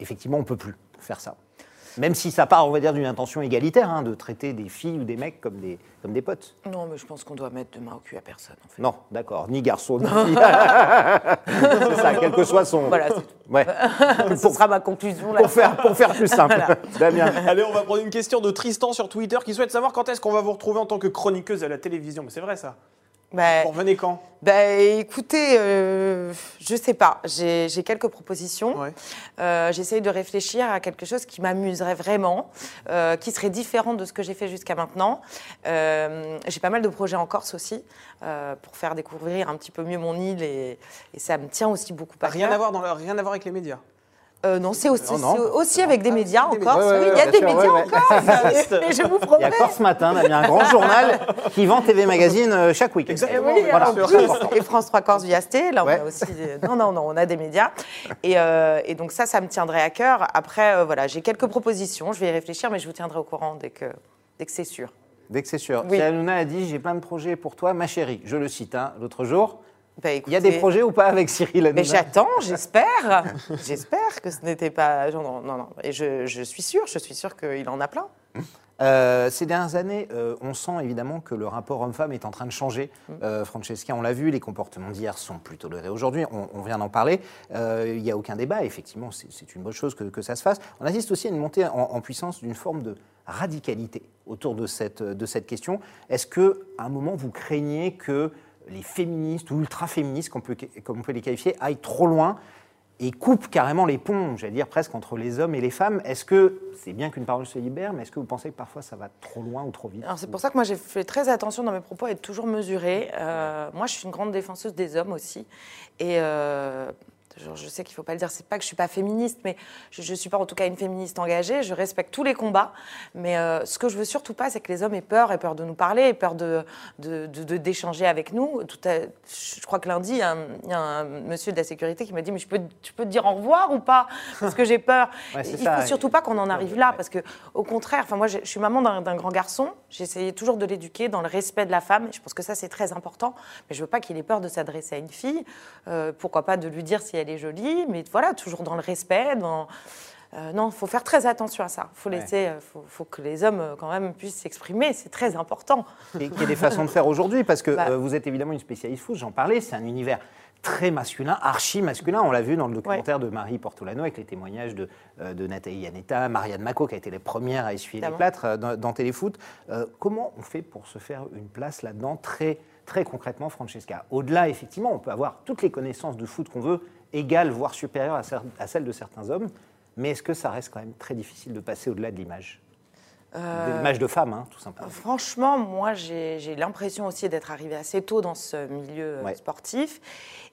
effectivement, on peut plus faire ça? Même si ça part, on va dire, d'une intention égalitaire, hein, de traiter des filles ou des mecs comme des, comme des potes. non, mais je pense qu'on doit mettre de main au cul à personne. En fait. Non, d'accord, ni garçon, ni fille. c'est ça, quel que soit son. Voilà, c'est tout. Ouais. Ce sera ma conclusion. Là. pour, faire, pour faire plus simple. Damien. Allez, on va prendre une question de Tristan sur Twitter qui souhaite savoir quand est-ce qu'on va vous retrouver en tant que chroniqueuse à la télévision. Mais c'est vrai ça. Bah, Vous revenez quand? bah, écoutez, euh, je sais pas. J'ai quelques propositions. Ouais. Euh, J'essaye de réfléchir à quelque chose qui m'amuserait vraiment, euh, qui serait différent de ce que j'ai fait jusqu'à maintenant. Euh, j'ai pas mal de projets en Corse aussi, pour faire découvrir un petit peu mieux mon île et, et ça me tient aussi beaucoup à Rien cœur. à voir dans le- rien à voir avec les médias. Euh, non, c'est aussi, Non, non. c'est aussi avec des médias en des Corse. médias. Ouais, oui, il y a des sûr, médias ouais, en Corse. Existe. Et je vous Il y promets. a Corse Matin, Damien, un grand journal qui vend TV Magazine euh, chaque week-end. Et Exactement. oui, Voilà. Et France 3 Corse via ST, là on a aussi des- non non non on a des médias et, euh, et donc ça ça me tiendrait à cœur. Après euh, voilà j'ai quelques propositions, je vais y réfléchir mais je vous tiendrai au courant dès que dès que c'est sûr. Dès que c'est sûr. Oui. Si Hanouna a dit J'ai plein de projets pour toi, ma chérie. Je le cite hein, l'autre jour. Bah, Il y a des projets ou pas avec Cyril Hanouna Mais j'attends, j'espère, j'espère que ce n'était pas non non non et je, je suis sûre, je suis sûre qu'il en a plein. Euh, ces dernières années, euh, on sent évidemment que le rapport homme-femme est en train de changer. Euh, Francesca, on l'a vu, les comportements d'hier sont plus tolérés aujourd'hui, on, on vient d'en parler. Il n'y a aucun débat, effectivement, c'est c'est une bonne chose que, que ça se fasse. On assiste aussi à une montée en, en puissance d'une forme de radicalité autour de cette, de cette question. Est-ce qu'à un moment, vous craignez que les féministes ou ultra-féministes, comme on peut- les qualifier, aillent trop loin et coupe carrément les ponts, j'allais dire presque entre les hommes et les femmes. Est-ce que c'est bien qu'une parole se libère, mais est-ce que vous pensez que parfois ça va trop loin ou trop vite Alors c'est pour ça que moi j'ai fait très attention dans mes propos à être toujours mesurée. Euh, moi je suis une grande défenseuse des hommes aussi. Et euh, genre, je sais qu'il ne faut pas le dire, c'est pas que je suis pas féministe, mais je ne suis pas en tout cas une féministe engagée. Je respecte tous les combats. Mais euh, ce que je veux surtout pas, c'est que les hommes aient peur, aient peur de nous parler, aient peur de, de, de- de- d'échanger avec nous. Tout à- je crois que lundi, il y, a un, il y a un monsieur de la sécurité qui m'a dit Mais je peux, tu peux te dire au revoir ou pas? Parce que j'ai peur. Ouais, il ça. faut surtout pas qu'on en arrive là, parce que au contraire, moi je je suis maman d'un grand garçon, essayé toujours de l'éduquer dans le respect de la femme, je pense que ça c'est très important, mais je veux pas qu'il ait peur de s'adresser à une fille, Euh, pourquoi pas de lui dire si elle est jolie, mais voilà, toujours dans le respect, dans... Euh, non, il faut faire très attention à ça. Il faut Ouais. laisser, euh, faut, faut que les hommes euh, quand même puissent s'exprimer. C'est très important. Et qu'il y ait des façons de faire aujourd'hui, parce que Bah. euh, vous êtes évidemment une spécialiste foot, j'en parlais, c'est un univers très masculin, archi masculin. On l'a vu dans le documentaire de Marie Portolano avec les témoignages de, euh, de Nathalie Yanetta, Marianne Mako, qui a été les premières à essuyer les Évidemment. plâtres dans, dans Téléfoot. Comment on fait pour se faire une place là-dedans très, très concrètement, Francesca? Au-delà, effectivement, on peut avoir toutes les connaissances de foot qu'on veut, égales, voire supérieures à, celles de certains hommes, mais est-ce que ça reste quand même très difficile de passer au-delà de l'image? De l'image de femme, hein, tout simplement. Franchement, moi, j'ai l'impression aussi d'être arrivée assez tôt dans ce milieu euh, Ouais. sportif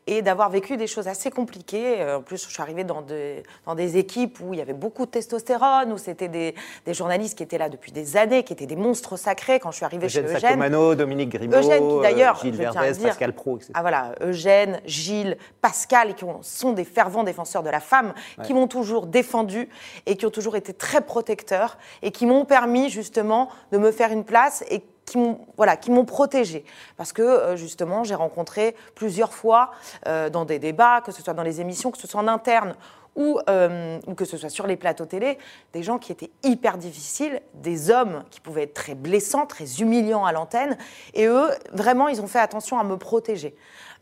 et d'avoir vécu des choses assez compliquées. Euh, En plus, je suis arrivée dans des, dans des équipes où il y avait beaucoup de testostérone, où c'était des, des journalistes qui étaient là depuis des années, qui étaient des monstres sacrés. Quand je suis arrivée Eugène chez Eugène, Sacomano, Dominique Grimaud, Eugène qui d'ailleurs, euh, Gilles tiens à Verdez, dire, Pascal Pro, etc. Ah voilà, Eugène, Gilles, Pascal, qui ont- sont des fervents défenseurs de la femme, qui m'ont toujours défendu et qui ont toujours été très protecteurs et qui m'ont permis justement de me faire une place et qui m'ont voilà, protégée. Parce que euh, justement, j'ai rencontré plusieurs fois euh, dans des débats, que ce soit dans les émissions, que ce soit en interne ou, euh, ou que ce soit sur les plateaux télé, des gens qui étaient hyper difficiles, des hommes qui pouvaient être très blessants, très humiliants à l'antenne, et eux, vraiment, ils ont fait attention à me protéger.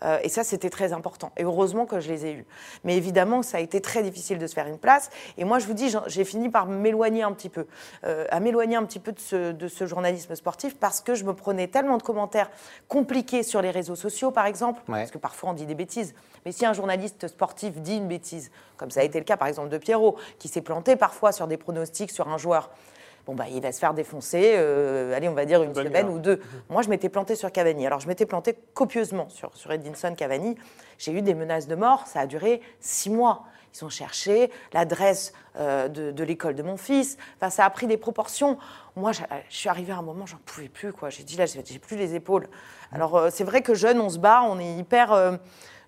Euh, et ça, c'était très important. Et heureusement que je les ai eus. Mais évidemment, ça a été très difficile de se faire une place. Et moi, je vous dis, j'ai fini par m'éloigner un petit peu, euh, à m'éloigner un petit peu de ce, de ce journalisme sportif parce que je me prenais tellement de commentaires compliqués sur les réseaux sociaux, par exemple, Ouais. parce que parfois on dit des bêtises. Mais si un journaliste sportif dit une bêtise, comme ça a été le cas par exemple de Pierrot, qui s'est planté parfois sur des pronostics sur un joueur, bon bah il va se faire défoncer, euh, allez on va dire une Bonne semaine guerre. ou deux. Moi je m'étais planté sur Cavani. Alors je m'étais planté copieusement sur, sur Edinson Cavani. J'ai eu des menaces de mort, ça a duré six mois. Ils ont cherché l'adresse euh, de, de l'école de mon fils. Enfin, ça a pris des proportions. Moi, je, je suis arrivée à un moment, j'en pouvais plus. quoi. J'ai dit là, j'ai j'ai plus les épaules. Alors, euh, c'est vrai que jeune, on se bat, on est hyper.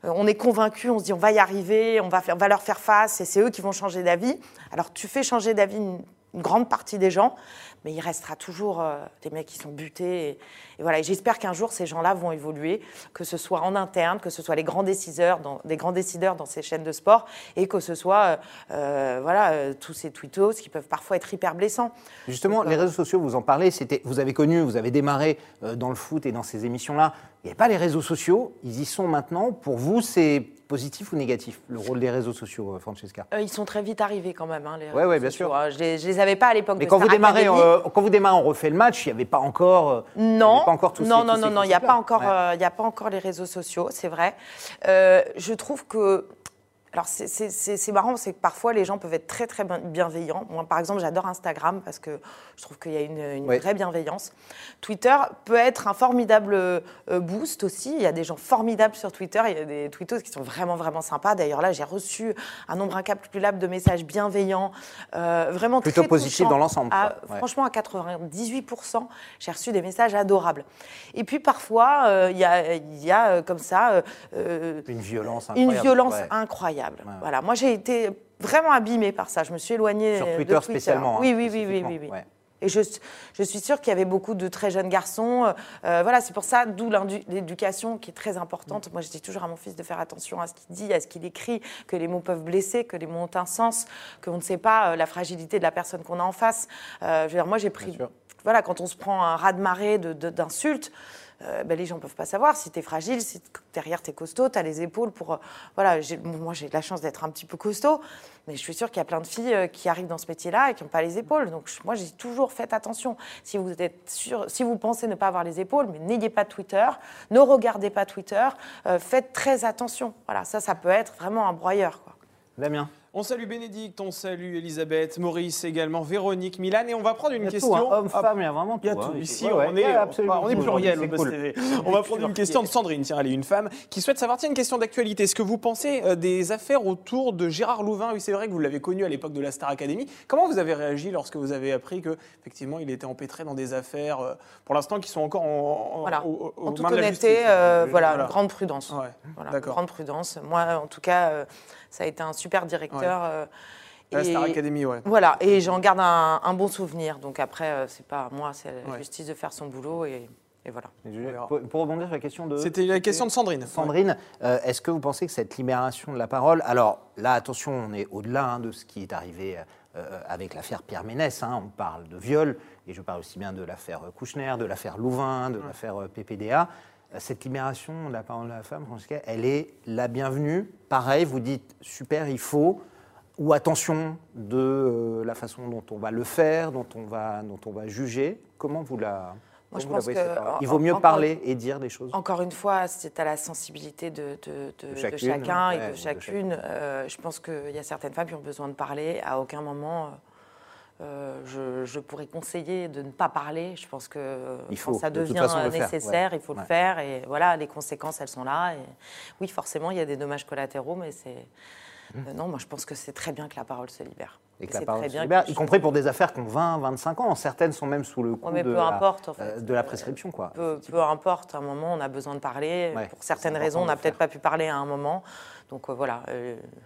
Euh, on est convaincu, on se dit on va y arriver, on va, faire, leur faire face et c'est eux qui vont changer d'avis. Alors, tu fais changer d'avis une, une grande partie des gens, mais il restera toujours euh, des mecs qui sont butés. Et, voilà, et j'espère qu'un jour, ces gens-là vont évoluer, que ce soit en interne, que ce soit les grands décideurs dans, des grands décideurs dans ces chaînes de sport, et que ce soit euh, euh, voilà, euh, tous ces tweetos qui peuvent parfois être hyper blessants. Justement, les réseaux sociaux, vous en parlez, c'était, vous avez connu, vous avez démarré euh, dans le foot et dans ces émissions-là. Il n'y avait pas les réseaux sociaux, ils y sont maintenant. Pour vous, c'est positif ou négatif, le rôle des réseaux sociaux, Francesca? Euh, ils sont très vite arrivés quand même, hein, les Ouais, réseaux ouais, bien sûr. hein. Je les, je les avais pas à l'époque Mais de quand vous démarrez Academy. quand vous démarrez, on refait le match, il n'y avait pas encore. Non, pas encore tous non, non, non, non, il n'y a pas encore, Ouais. euh, y a pas encore les réseaux sociaux, c'est vrai. Euh, je trouve que, alors c'est- marrant, c'est que parfois les gens peuvent être très très bien- bienveillants. Moi, par exemple, j'adore Instagram parce que je trouve qu'il y a une, une vraie bienveillance. Twitter peut être un formidable euh, boost aussi. Il y a des gens formidables sur Twitter, il y a des tweetos qui sont vraiment vraiment sympas. D'ailleurs là, j'ai reçu un nombre incalculable de messages bienveillants, euh, vraiment Plutôt très positifs dans l'ensemble, Ah. Ouais. Franchement, à 98%, j'ai reçu des messages adorables. Et puis parfois, euh, il y a, il y a, comme ça euh, Une violence une incroyable. violence ouais. incroyable. Ouais. Voilà, moi j'ai été vraiment abîmée par ça. Je me suis éloignée Sur de Twitter, Twitter. spécialement. hein, Oui, oui, oui, oui, oui, oui. Ouais. Et je, je suis sûre qu'il y avait beaucoup de très jeunes garçons. Euh, voilà, c'est pour ça, d'où l'éducation qui est très importante. Moi, je dis toujours à mon fils de faire attention à ce qu'il dit, à ce qu'il écrit, que les mots peuvent blesser, que les mots ont un sens, qu'on ne sait pas euh, la fragilité de la personne qu'on a en face. Euh, je veux dire, moi, j'ai pris. Voilà, quand on se prend un raz-de-marée de- de- d'insultes, euh, ben, les gens ne peuvent pas savoir si tu es fragile, si derrière tu es costaud, tu as les épaules pour. euh, voilà, moi j'ai de la chance d'être un petit peu costaud, mais je suis sûre qu'il y a plein de filles euh, qui arrivent dans ce métier-là et qui n'ont pas les épaules. Donc moi j'ai toujours fait attention. Si vous êtes sûr, si vous pensez ne pas avoir les épaules, mais n'ayez pas Twitter, ne regardez pas Twitter, faites très attention. Voilà, ça, ça peut être vraiment un broyeur. Quoi. Damien. On salue Bénédicte, on salue Elisabeth, Maurice également, Véronique, Milan, et on va prendre une Il y a question. tout, hein, homme, Ah, femme, il y a vraiment tout. Il y a hein, tout. Ici, Ouais, ouais, on, ouais, est, absolument on est pluriel Buzz cool. On va prendre une question de Sandrine. Tiens, allez, une femme qui souhaite savoir, tiens, une question d'actualité. Est-ce que vous pensez euh, des affaires autour de Gérard Louvain? Oui, c'est vrai que vous l'avez connu à l'époque de la Star Academy. Comment vous avez réagi lorsque vous avez appris que, effectivement, il était empêtré dans des affaires, euh, pour l'instant, qui sont encore en, en, Voilà. au- au- En toute honnêteté, justice euh, voilà, Voilà. une grande prudence. Ouais, Voilà, d'accord. grande prudence. Moi, en tout cas, euh, ça a été un super directeur. euh, La Star et- Academy, ouais. Voilà, et j'en garde un, un bon souvenir. Donc après, euh, c'est pas à moi, c'est à la Ouais. justice de faire son boulot et, et voilà. Et. Pour, pour rebondir sur la question de. C'était la question de Sandrine. Sandrine, euh, est-ce que vous pensez que cette libération de la parole, alors là, attention, on est au-delà hein, de ce qui est arrivé euh, avec l'affaire Pierre Ménès, hein, on parle de viol, et je parle aussi bien de l'affaire Kouchner, de l'affaire Louvain, de l'affaire PPDA. Euh, Cette libération de la parole de la femme, Francisca, elle est la bienvenue. Pareil, vous dites super, il faut, ou attention de euh, la façon dont on va le faire, dont on va, dont on va juger. Comment vous la, Moi, je pense que, en- Il vaut mieux encore- parler et dire des choses. Encore une fois, c'est à la sensibilité de, de- de- De de chacune, chacun et de de chacune. Euh, je pense qu'il y a certaines femmes qui ont besoin de parler. À aucun moment, euh, je, je pourrais conseiller de ne pas parler. Je pense que Il quand faut, ça de devient façon, nécessaire, ouais. il faut Ouais. le faire. Et voilà, les conséquences, elles sont là. Et oui, forcément, il y a des dommages collatéraux, mais c'est. euh, non, moi, je pense que c'est très bien que la parole se libère. Et que la parole très se bien libère, y compris pour des affaires qui ont 20, 25 ans. Certaines sont même sous le coup Ouais, mais de, peu la, importe, en fait. euh, de la prescription. Quoi. Peu, peu importe, à un moment, on a besoin de parler. Ouais, Pour certaines raisons, on n'a peut-être pas pu parler à un moment. Donc euh, voilà,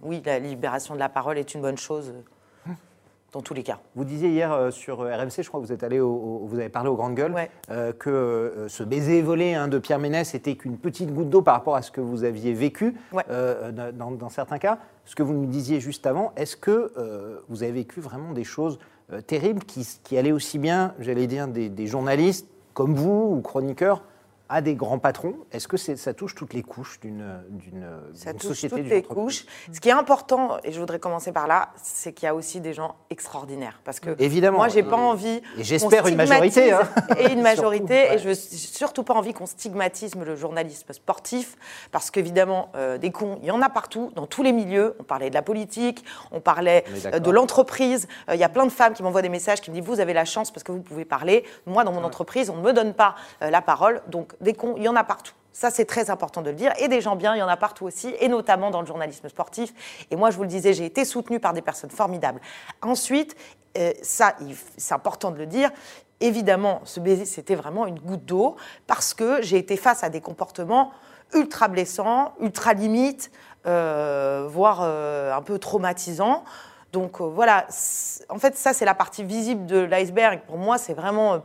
oui, la libération de la parole est une bonne chose dans tous les cas. Vous disiez hier euh, sur euh, RMC, je crois que vous êtes allé au, au- vous avez parlé aux grandes gueules, Ouais. euh, que euh, ce baiser volé hein, de Pierre Ménès était qu'une petite goutte d'eau par rapport à ce que vous aviez vécu Ouais. dans, dans certains cas. Ce que vous nous disiez juste avant, est-ce que vous avez vécu vraiment des choses terribles qui, qui allaient aussi bien, j'allais dire, des, des journalistes comme vous ou chroniqueurs à des grands patrons Est-ce que ça touche toutes les couches d'une d'une- Ça touche société toutes les couches. Ce qui est important, et je voudrais commencer par là, c'est qu'il y a aussi des gens extraordinaires. Parce que Évidemment. moi, j'ai pas envie. et j'espère une majorité, hein. Et une majorité. Surtout, ouais. Et je surtout pas envie qu'on stigmatise le journalisme sportif. Parce qu'évidemment, euh, des cons, il y en a partout, dans tous les milieux. On parlait de la politique, on parlait On euh, de l'entreprise. Euh, Il y a plein de femmes qui m'envoient des messages qui me disent Vous avez la chance parce que vous pouvez parler. Moi, dans mon entreprise, on ne me donne pas euh, la parole. Donc, des cons, il y en a partout. Ça, c'est très important de le dire. Et des gens bien, il y en a partout aussi, et notamment dans le journalisme sportif. Et moi, je vous le disais, j'ai été soutenue par des personnes formidables. Ensuite, euh, ça, c'est important de le dire. Évidemment, ce baiser, c'était vraiment une goutte d'eau parce que j'ai été face à des comportements ultra blessants, ultra limites, euh, voire euh, un peu traumatisants. Donc voilà, en fait, ça, c'est la partie visible de l'iceberg. Pour moi, c'est vraiment.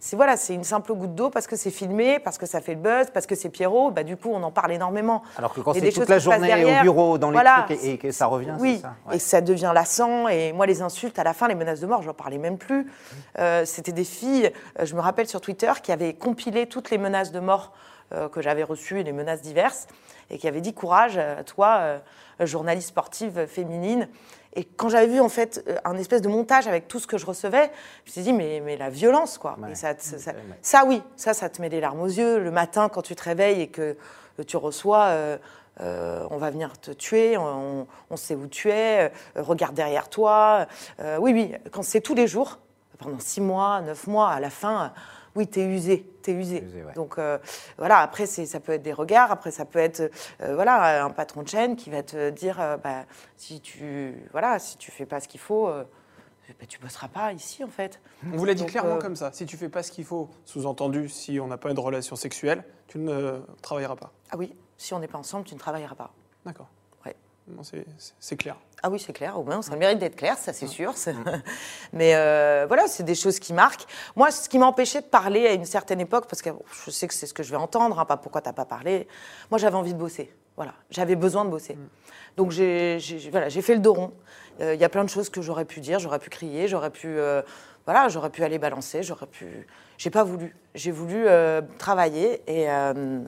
C'est voilà, c'est une simple goutte d'eau parce que c'est filmé, parce que ça fait le buzz, parce que c'est Pierrot. Bah, du coup, on en parle énormément. Alors que quand c'est des toute la journée au derrière, bureau, dans les voilà, trucs, et, et que ça revient, oui, ça Ouais. et ça devient lassant. Et moi, les insultes, à la fin, les menaces de mort, je n'en parlais même plus. Mmh. Euh, C'était des filles, euh, je me rappelle sur Twitter, qui avaient compilé toutes les menaces de mort euh, que j'avais reçues et les menaces diverses, et qui avait dit courage toi, euh, journaliste sportive féminine. Et quand j'avais vu en fait euh, un espèce de montage avec tout ce que je recevais, je me suis dit mais, mais la violence quoi. Ouais. Et ça, ça, ça- oui, ça ça te met les larmes aux yeux le matin quand tu te réveilles et que euh, tu reçois euh, euh, on va venir te tuer, on, on sait où tu es, euh, regarde derrière toi. Oui oui, quand c'est tous les jours pendant six mois, neuf mois, à la fin, oui, t'es usé, t'es usé. Usé, ouais. Donc euh, voilà, après c'est- ça peut être des regards, après ça peut être euh, voilà un patron de chaîne qui va te dire euh, bah, si tu voilà si tu fais pas ce qu'il faut, euh, bah, tu bosseras pas ici en fait. On vous l'a dit Donc, clairement euh, comme ça. Si tu fais pas ce qu'il faut, sous-entendu, si on n'a pas de relation sexuelle, tu ne travailleras pas. Ah oui, si on n'est pas ensemble, tu ne travailleras pas. D'accord. C'est- clair. Ah oui, c'est clair, au moins, ça a le mérite d'être clair, ça c'est sûr. Mais euh, voilà, c'est des choses qui marquent. Moi, ce qui m'a empêché de parler à une certaine époque, parce que je sais que c'est ce que je vais entendre, hein, pas pourquoi t'as pas parlé, moi j'avais envie de bosser. Voilà, j'avais besoin de bosser. Donc j'ai voilà, j'ai fait le dos rond. Euh, Il y a plein de choses que j'aurais pu dire, j'aurais pu crier, j'aurais pu, euh, voilà, j'aurais pu aller balancer, j'aurais pu. J'ai pas voulu. J'ai voulu euh, travailler et, euh,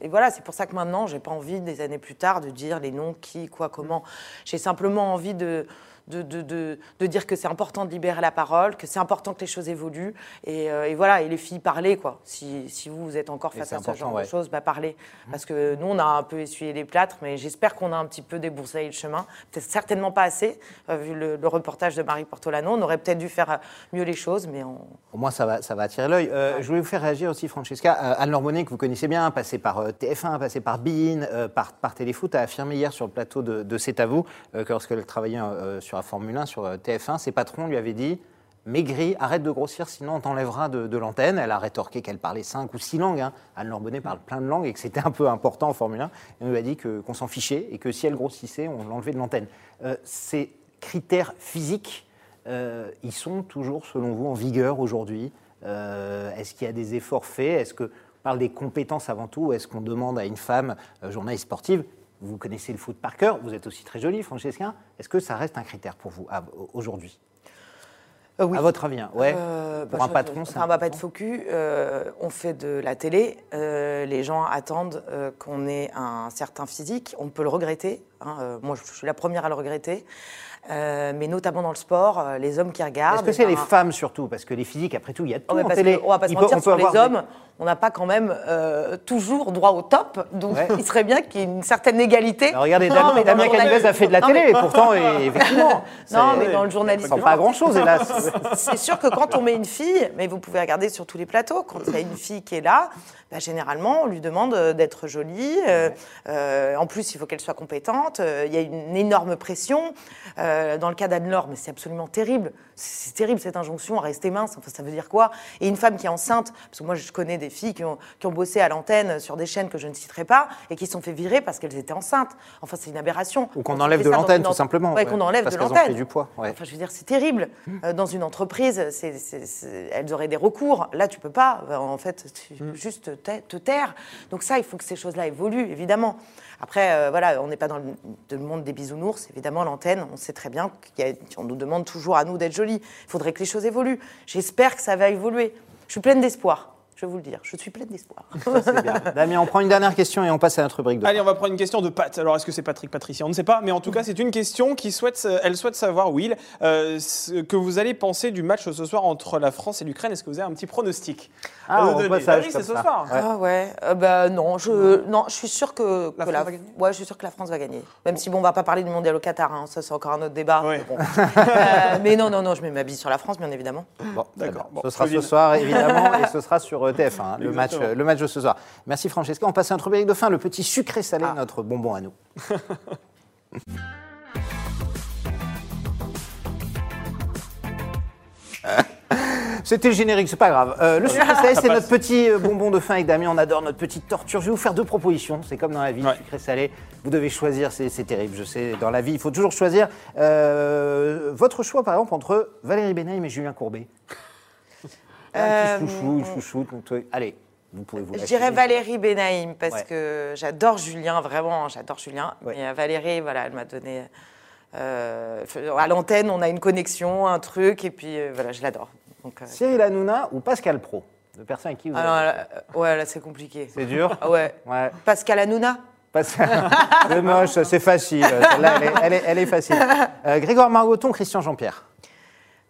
et voilà, c'est pour ça que maintenant, j'ai pas envie des années plus tard de dire les noms, qui, quoi, comment. J'ai simplement envie de de, de, de, de dire que c'est important de libérer la parole, que c'est important que les choses évoluent. Et, euh, et voilà, et les filles, parlez, quoi. Si, si vous, vous êtes encore Et face à ce genre ouais. de choses, bah, parlez. Parce que nous, on a un peu essuyé les plâtres, mais j'espère qu'on a un petit peu débroussaillé le chemin. Peut-être certainement pas assez, euh, vu le, le reportage de Marie Portolano. On aurait peut-être dû faire euh, mieux les choses, mais on... Au moins, ça va, ça va attirer l'œil. Euh, Je voulais vous faire réagir aussi, Francesca. Anne Lorbonnet, que vous connaissez bien, passée par euh, TF1, passée par Bein, euh, par, par Téléfoot, a affirmé hier sur le plateau de, de C'est à vous que lorsqu'elle travaillait euh, sur Formule 1, sur euh, TF1, ses patrons lui avaient dit Maigris, arrête de grossir, sinon on t'enlèvera de, l'antenne. Elle a rétorqué qu'elle parlait cinq ou six langues. hein. Anne Lorbonnet parle plein de langues et que c'était un peu important en Formule 1. Elle nous a dit qu'on s'en fichait et que si elle grossissait, on l'enlevait de l'antenne. Euh, ces critères physiques, euh, ils sont toujours, selon vous, en vigueur aujourd'hui? Est-ce qu'il y a des efforts faits? Est-ce que on parle des compétences avant tout Est-ce qu'on demande à une femme journaliste sportive Vous connaissez le foot par cœur, vous êtes aussi très jolie, Francesca. Est-ce que ça reste un critère pour vous aujourd'hui Euh, oui. À votre avis, hein ouais. Euh, pour bah, un je- patron, c'est on va pas faux cul. euh, on fait de la télé. euh, les gens attendent qu'on ait un certain physique. On peut le regretter. hein, moi, je suis la première à le regretter. Euh, mais notamment dans le sport, euh, les hommes qui regardent. Est-ce que c'est eh les ben, femmes surtout? Parce que les physiques, après tout, il y a tout mais en télé. que, on va pas se mentir, on peut sur les des- hommes, on n'a pas quand même euh, toujours droit au top. Donc Ouais. il serait bien qu'il y ait une certaine égalité. Alors, regardez, Non, Damien, Damien journal- a fait de la Non, télé, mais- et pourtant, et- effectivement. Non, mais dans le Ça journalisme. sent pas grand-chose, hélas. C'est sûr que quand on met une fille, mais vous pouvez regarder sur tous les plateaux, quand il y a une fille qui est là, bah, généralement, on lui demande euh, d'être jolie. euh, euh, en plus, il faut qu'elle soit compétente. Il y a une énorme pression. Dans le cas d'Anne-Laure, mais c'est absolument terrible. C'est c'est terrible cette injonction à rester mince. Enfin, ça veut dire quoi? Et une femme qui est enceinte, parce que moi, je connais des filles qui ont, qui ont bossé à l'antenne sur des chaînes que je ne citerai pas et qui se sont fait virer parce qu'elles étaient enceintes. Enfin, c'est une aberration. Ou qu'on enlève de l'antenne, tout en- simplement. Ouais, qu'on enlève parce de l'antenne. du poids. ouais. Enfin, je veux dire, c'est terrible. Euh, dans une entreprise, elles auraient des recours. Là, tu peux pas. Euh, En fait, tu peux juste te, te taire. Donc ça, il faut que ces choses-là évoluent, évidemment. Après, euh, voilà, on n'est pas dans le, le monde des bisounours. Évidemment, l'antenne, on sait très bien qu'on nous demande toujours à nous d'être jolis. Il faudrait que les choses évoluent. J'espère que ça va évoluer. Je suis pleine d'espoir. Je vais vous le dire. Je suis pleine d'espoir. Damien, on prend une dernière question et on passe à notre rubrique de Allez, on va prendre une question de Pat. Alors, est-ce que c'est Patrick Patricia? On ne sait pas, mais en tout cas, c'est une question qui souhaite, elle souhaite savoir, Will, euh, ce que vous allez penser du match ce soir entre la France et l'Ukraine. Est-ce que vous avez un petit pronostic Ah, Bah oui, comme c'est ce ça. soir. Ouais. Ah ouais, euh, bah non, je non, je suis sûre que, que La France va gagner ouais, je suis sûre que la France va gagner. Même si bon, on va pas parler du mondial au Qatar, hein, ça c'est encore un autre débat. Ouais. Mais, bon. Euh, mais non, non, non, je mets ma bille sur la France, bien évidemment. Bon, D'accord. Bon, ce sera ce soir, évidemment, et ce sera sur TF1, hein, le, match, euh, le match de ce soir. Merci Francesca. On passe à notre rubrique de fin, le petit sucré salé, Ah. notre bonbon à nous. C'était le générique, c'est pas grave. Euh, le sucré salé, Ça c'est notre petit euh, bonbon de fin avec Damien. On adore notre petite torture. Je vais vous faire deux propositions. C'est comme dans la vie, Ouais. sucré salé. Vous devez choisir, c'est c'est terrible. Je sais, dans la vie, il faut toujours choisir. Euh, votre choix, par exemple, entre Valérie Benaïm et Julien Courbet. Un Euh, petit chouchou, une chouchoute. Allez, vous pouvez vous Je dirais Valérie Benaïm parce Ouais. que j'adore Julien, vraiment, j'adore Julien. Ouais. Mais euh, Valérie, voilà, elle m'a donné. euh, à l'antenne, on a une connexion, un truc, et puis euh, voilà, je l'adore. Euh, Cyril Hanouna ou Pascal Pro? De personnes avec qui vous Ah non, avez... là, euh, ouais, là, c'est compliqué. C'est dur Ah ouais. Ouais. Pascal Hanouna Pas- C'est moche, c'est facile. Elle, est- elle est, elle est facile. Euh, Grégoire Margoton, Christian Jean-Pierre.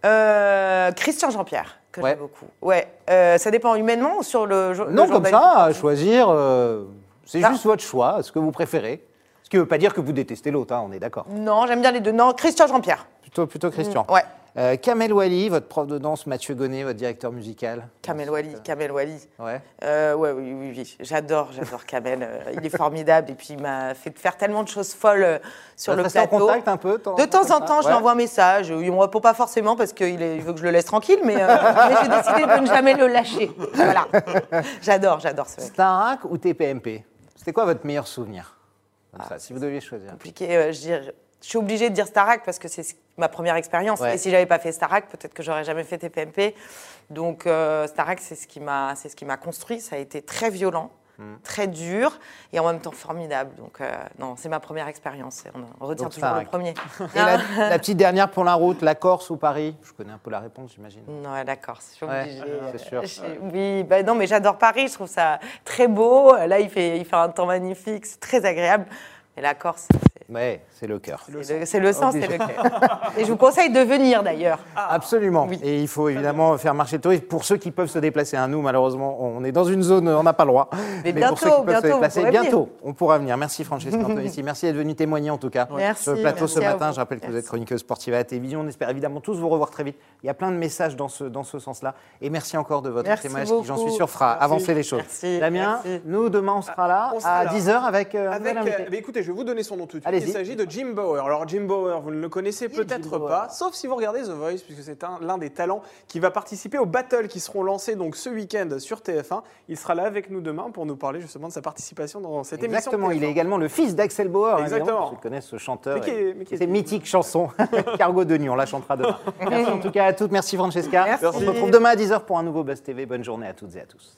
Euh, Christian Jean-Pierre, que Ouais. j'aime beaucoup. Ouais. Euh, ça dépend humainement sur le. le Non, comme ça, à choisir, euh, c'est juste votre choix, ce que vous préférez. Ce qui ne veut pas dire que vous détestez l'autre, hein, on est d'accord. Non, j'aime bien les deux. Non, Christian Jean-Pierre. Plutôt, plutôt Christian. Ouais. Euh, Kamel Wally, votre prof de danse, Mathieu Gonnet, votre directeur musical. Kamel Wally. Kamel Wally. Ouais. Euh, ouais, oui, oui, oui. J'adore, j'adore Kamel. Euh, il est formidable et puis il m'a fait faire tellement de choses folles euh, sur Vous le restez en plateau. contact un peu De temps en temps, je lui envoie un message. Il me répond pas forcément parce qu'il il veut que je le laisse tranquille, mais, euh, mais j'ai décidé de ne jamais le lâcher. Voilà. J'adore, j'adore ce mec. Starac ou TPMP C'était quoi votre meilleur souvenir? Comme ça, si vous deviez choisir. compliqué. euh, je, dirais- je suis obligée de dire Starac parce que c'est ce- ma première expérience. Ouais. Et si j'avais pas fait Starac, peut-être que j'aurais jamais fait TPMP. Donc euh, Starac, c'est ce qui m'a, c'est ce qui m'a construit. Ça a été très violent, Hmm. très dur et en même temps formidable. Donc euh, non, c'est ma première expérience. On, retient Donc, toujours Starac. le premier. Et la, la petite dernière pour la route, la Corse ou Paris? Je connais un peu la réponse, j'imagine. Non, ouais, d'accord, je suis Ouais, obligée. c'est sûr. Je- oui, bah non, mais j'adore Paris, je trouve ça très beau. Là, il fait, il fait un temps magnifique, c'est très agréable. Et la Corse, Ouais, c'est le cœur. c'est le, sang, c'est le cœur. Et je vous conseille de venir d'ailleurs. Absolument. Oui. Et il faut évidemment faire marcher le tourisme. Pour ceux qui peuvent se déplacer, à nous, malheureusement, on est dans une zone, on n'a pas le droit. Mais pour ceux qui bientôt, peuvent se bientôt, vous déplacer, bientôt, on pourra venir. Merci Francesca Antonici. Merci d'être venu témoigner en tout cas Merci, sur le plateau ce merci matin. Je rappelle que vous êtes Merci. chroniqueuse sportive à la télévision. On espère évidemment tous vous revoir très vite. Il y a plein de messages dans ce, dans ce sens-là. Et merci encore de votre Merci témoignage qui, j'en suis beaucoup. sûr, fera Merci. avancer les choses. Merci, Damien, merci. nous, demain, on sera là On sera à là. 10h avec euh, Avec, euh, mais écoutez, je vais vous donner son nom tout de suite. Il s'agit de Jim Bauer. Alors Jim Bauer, vous ne le connaissez peut-être pas, sauf si vous regardez The Voice, puisque c'est un- l'un des talents qui va participer aux battles qui seront lancés donc ce week-end sur TF1. Il sera là avec nous demain pour nous parler justement de sa participation dans cette Exactement, émission. il est TF1. également le fils d'Axel Bauer. hein, Exactement. qui connaissent ce chanteur. Mais qui est- mais qui et est- Ces mythiques chansons. Cargo de nuit, on la chantera demain. Merci en tout cas à toutes. Merci Francesca. Merci. On se retrouve demain à 10h pour un nouveau Buzz TV. Bonne journée à toutes et à tous.